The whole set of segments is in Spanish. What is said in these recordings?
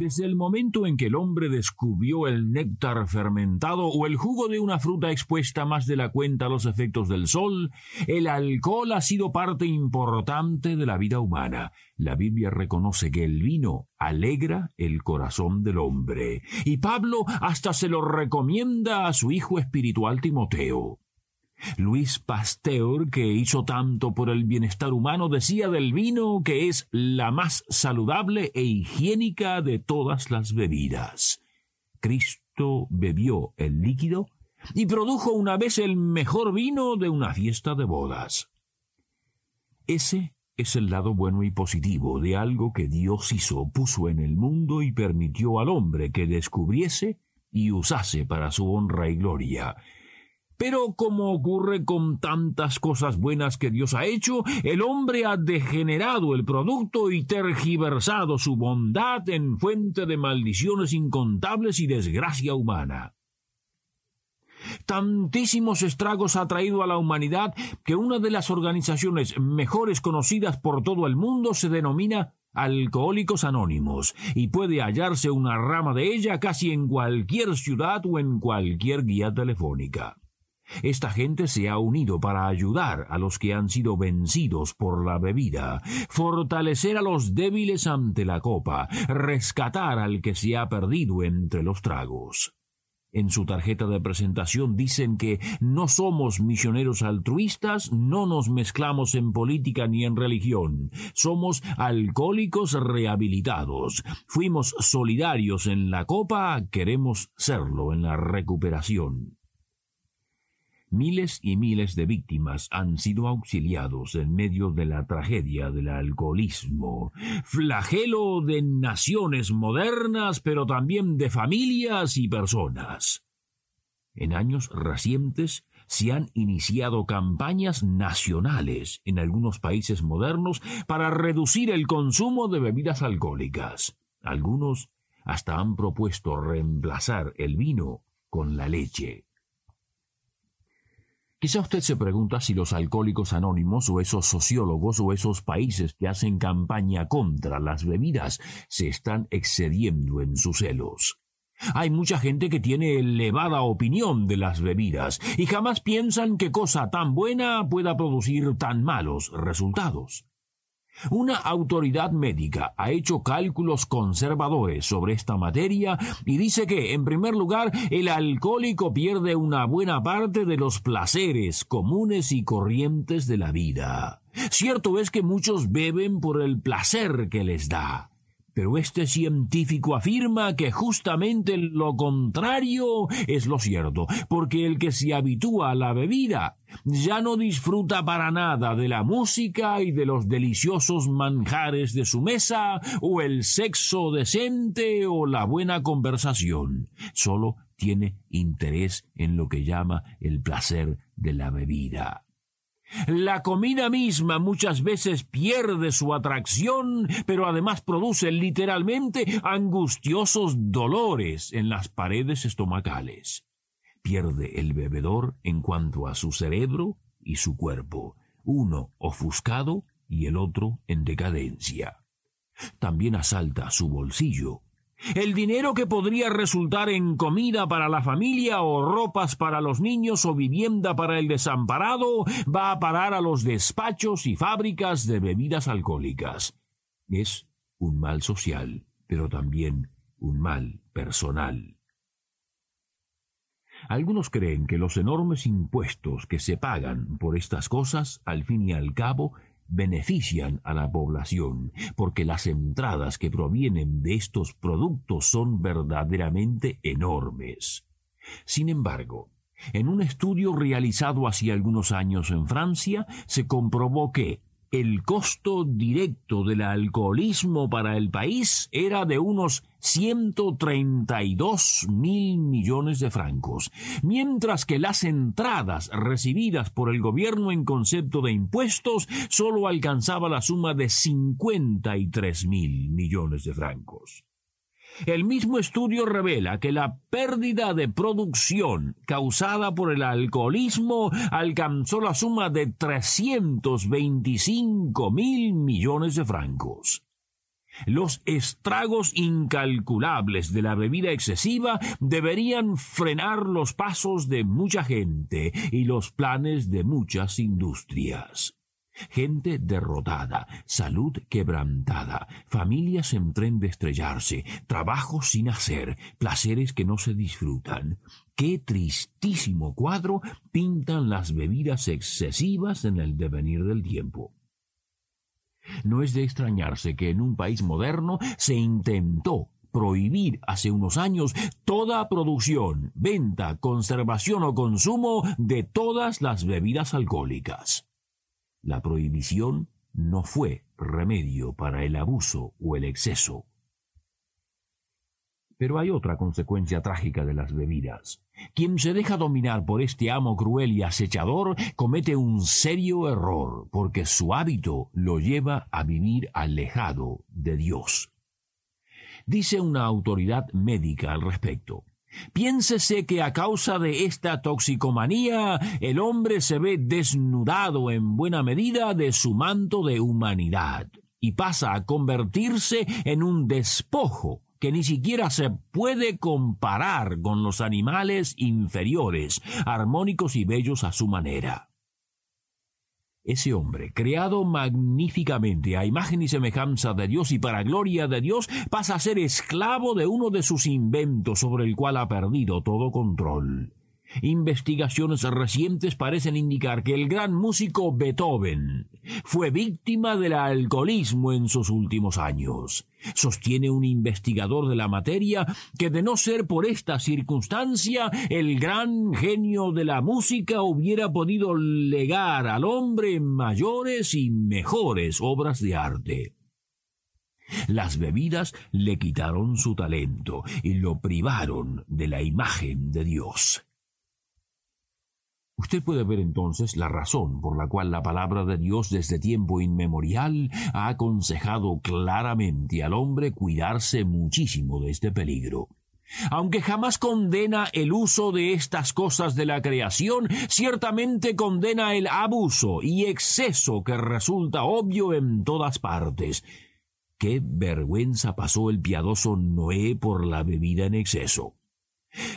Desde el momento en que el hombre descubrió el néctar fermentado o el jugo de una fruta expuesta más de la cuenta a los efectos del sol, el alcohol ha sido parte importante de la vida humana. La Biblia reconoce que el vino alegra el corazón del hombre, y Pablo hasta se lo recomienda a su hijo espiritual Timoteo. Luis Pasteur, que hizo tanto por el bienestar humano, decía del vino que es la más saludable e higiénica de todas las bebidas. Cristo bebió el líquido y produjo una vez el mejor vino de una fiesta de bodas. Ese es el lado bueno y positivo de algo que Dios hizo, puso en el mundo y permitió al hombre que descubriese y usase para su honra y gloria. Pero como ocurre con tantas cosas buenas que Dios ha hecho, el hombre ha degenerado el producto y tergiversado su bondad en fuente de maldiciones incontables y desgracia humana. Tantísimos estragos ha traído a la humanidad que una de las organizaciones mejores conocidas por todo el mundo se denomina Alcohólicos Anónimos, y puede hallarse una rama de ella casi en cualquier ciudad o en cualquier guía telefónica. Esta gente se ha unido para ayudar a los que han sido vencidos por la bebida, fortalecer a los débiles ante la copa, rescatar al que se ha perdido entre los tragos. En su tarjeta de presentación dicen que no somos misioneros altruistas, no nos mezclamos en política ni en religión, somos alcohólicos rehabilitados, fuimos solidarios en la copa, queremos serlo en la recuperación. Miles y miles de víctimas han sido auxiliados en medio de la tragedia del alcoholismo, flagelo de naciones modernas, pero también de familias y personas. En años recientes se han iniciado campañas nacionales en algunos países modernos para reducir el consumo de bebidas alcohólicas. Algunos hasta han propuesto reemplazar el vino con la leche. Quizá usted se pregunta si los alcohólicos anónimos o esos sociólogos o esos países que hacen campaña contra las bebidas se están excediendo en sus celos. Hay mucha gente que tiene elevada opinión de las bebidas y jamás piensan que cosa tan buena pueda producir tan malos resultados. Una autoridad médica ha hecho cálculos conservadores sobre esta materia y dice que, en primer lugar, el alcohólico pierde una buena parte de los placeres comunes y corrientes de la vida. Cierto es que muchos beben por el placer que les da. Pero este científico afirma que justamente lo contrario es lo cierto, porque el que se habitúa a la bebida ya no disfruta para nada de la música y de los deliciosos manjares de su mesa, o el sexo decente o la buena conversación. Solo tiene interés en lo que llama el placer de la bebida. La comida misma muchas veces pierde su atracción, pero además produce literalmente angustiosos dolores en las paredes estomacales. Pierde el bebedor en cuanto a su cerebro y su cuerpo, uno ofuscado y el otro en decadencia. También asalta su bolsillo, el dinero que podría resultar en comida para la familia o ropas para los niños o vivienda para el desamparado va a parar a los despachos y fábricas de bebidas alcohólicas. Es un mal social, pero también un mal personal. Algunos creen que los enormes impuestos que se pagan por estas cosas, al fin y al cabo, benefician a la población, porque las entradas que provienen de estos productos son verdaderamente enormes. Sin embargo, en un estudio realizado hace algunos años en Francia, se comprobó que, el costo directo del alcoholismo para el país era de unos 132 mil millones de francos, mientras que las entradas recibidas por el gobierno en concepto de impuestos solo alcanzaba la suma de 53 mil millones de francos. El mismo estudio revela que la pérdida de producción causada por el alcoholismo alcanzó la suma de 325 mil millones de francos. Los estragos incalculables de la bebida excesiva deberían frenar los pasos de mucha gente y los planes de muchas industrias gente derrotada, salud quebrantada, familias en tren de estrellarse, trabajo sin hacer, placeres que no se disfrutan. Qué tristísimo cuadro pintan las bebidas excesivas en el devenir del tiempo. No es de extrañarse que en un país moderno se intentó prohibir hace unos años toda producción, venta, conservación o consumo de todas las bebidas alcohólicas. La prohibición no fue remedio para el abuso o el exceso. Pero hay otra consecuencia trágica de las bebidas. Quien se deja dominar por este amo cruel y acechador comete un serio error, porque su hábito lo lleva a vivir alejado de Dios. Dice una autoridad médica al respecto. Piénsese que a causa de esta toxicomanía el hombre se ve desnudado en buena medida de su manto de humanidad y pasa a convertirse en un despojo que ni siquiera se puede comparar con los animales inferiores, armónicos y bellos a su manera. Ese hombre, creado magníficamente a imagen y semejanza de Dios y para gloria de Dios, pasa a ser esclavo de uno de sus inventos sobre el cual ha perdido todo control. Investigaciones recientes parecen indicar que el gran músico Beethoven fue víctima del alcoholismo en sus últimos años. Sostiene un investigador de la materia que de no ser por esta circunstancia, el gran genio de la música hubiera podido legar al hombre mayores y mejores obras de arte. Las bebidas le quitaron su talento y lo privaron de la imagen de Dios. Usted puede ver entonces la razón por la cual la palabra de Dios desde tiempo inmemorial ha aconsejado claramente al hombre cuidarse muchísimo de este peligro. Aunque jamás condena el uso de estas cosas de la creación, ciertamente condena el abuso y exceso que resulta obvio en todas partes. Qué vergüenza pasó el piadoso Noé por la bebida en exceso.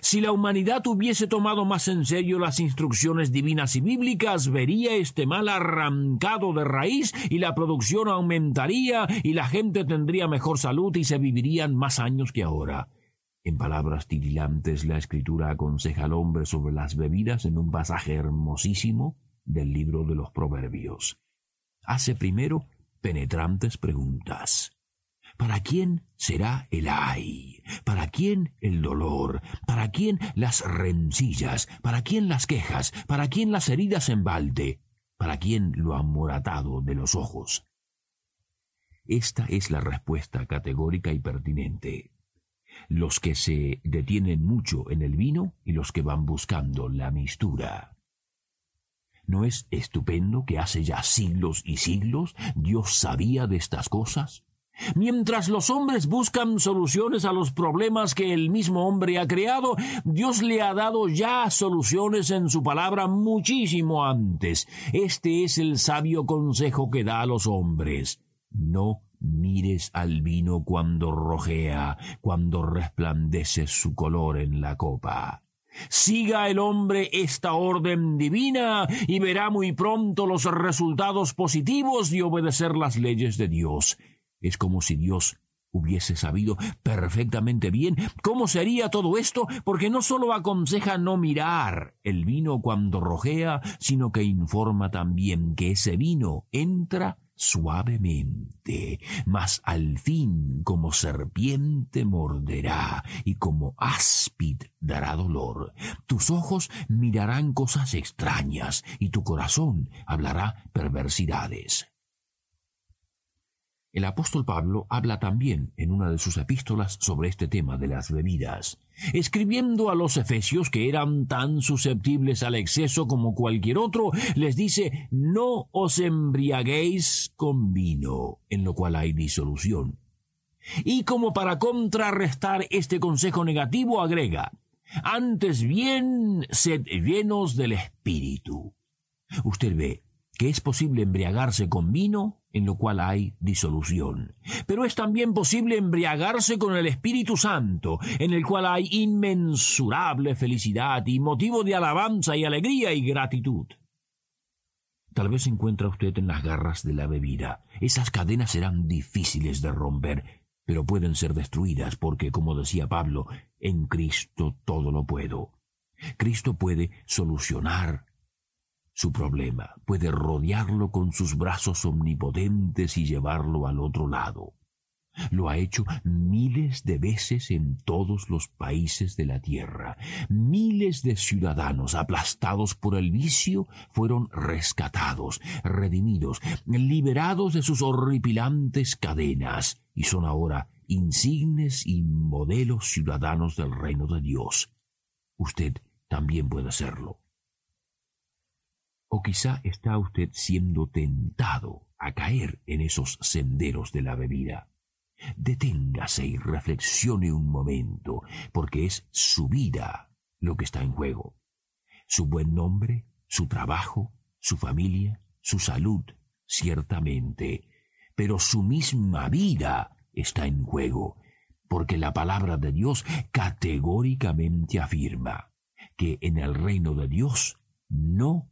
Si la humanidad hubiese tomado más en serio las instrucciones divinas y bíblicas, vería este mal arrancado de raíz y la producción aumentaría y la gente tendría mejor salud y se vivirían más años que ahora. En palabras titilantes, la escritura aconseja al hombre sobre las bebidas en un pasaje hermosísimo del libro de los Proverbios. Hace primero penetrantes preguntas. ¿Para quién será el ay? ¿Para quién el dolor? ¿Para quién las rencillas? ¿Para quién las quejas? ¿Para quién las heridas en balde? ¿Para quién lo amoratado de los ojos? Esta es la respuesta categórica y pertinente. Los que se detienen mucho en el vino y los que van buscando la mistura. ¿No es estupendo que hace ya siglos y siglos Dios sabía de estas cosas? Mientras los hombres buscan soluciones a los problemas que el mismo hombre ha creado, Dios le ha dado ya soluciones en su palabra muchísimo antes. Este es el sabio consejo que da a los hombres. No mires al vino cuando rojea, cuando resplandece su color en la copa. Siga el hombre esta orden divina y verá muy pronto los resultados positivos de obedecer las leyes de Dios. Es como si Dios hubiese sabido perfectamente bien cómo sería todo esto, porque no sólo aconseja no mirar el vino cuando rojea, sino que informa también que ese vino entra suavemente, mas al fin como serpiente morderá y como áspid dará dolor. Tus ojos mirarán cosas extrañas y tu corazón hablará perversidades. El apóstol Pablo habla también en una de sus epístolas sobre este tema de las bebidas, escribiendo a los efesios que eran tan susceptibles al exceso como cualquier otro, les dice, no os embriaguéis con vino, en lo cual hay disolución. Y como para contrarrestar este consejo negativo agrega, antes bien sed llenos del Espíritu. Usted ve que es posible embriagarse con vino en lo cual hay disolución. Pero es también posible embriagarse con el Espíritu Santo, en el cual hay inmensurable felicidad y motivo de alabanza y alegría y gratitud. Tal vez se encuentra usted en las garras de la bebida. Esas cadenas serán difíciles de romper, pero pueden ser destruidas porque, como decía Pablo, en Cristo todo lo puedo. Cristo puede solucionar su problema, puede rodearlo con sus brazos omnipotentes y llevarlo al otro lado. Lo ha hecho miles de veces en todos los países de la tierra. Miles de ciudadanos aplastados por el vicio fueron rescatados, redimidos, liberados de sus horripilantes cadenas y son ahora insignes y modelos ciudadanos del reino de Dios. Usted también puede serlo. O quizá está usted siendo tentado a caer en esos senderos de la bebida. Deténgase y reflexione un momento, porque es su vida lo que está en juego. Su buen nombre, su trabajo, su familia, su salud, ciertamente, pero su misma vida está en juego, porque la palabra de Dios categóricamente afirma que en el reino de Dios no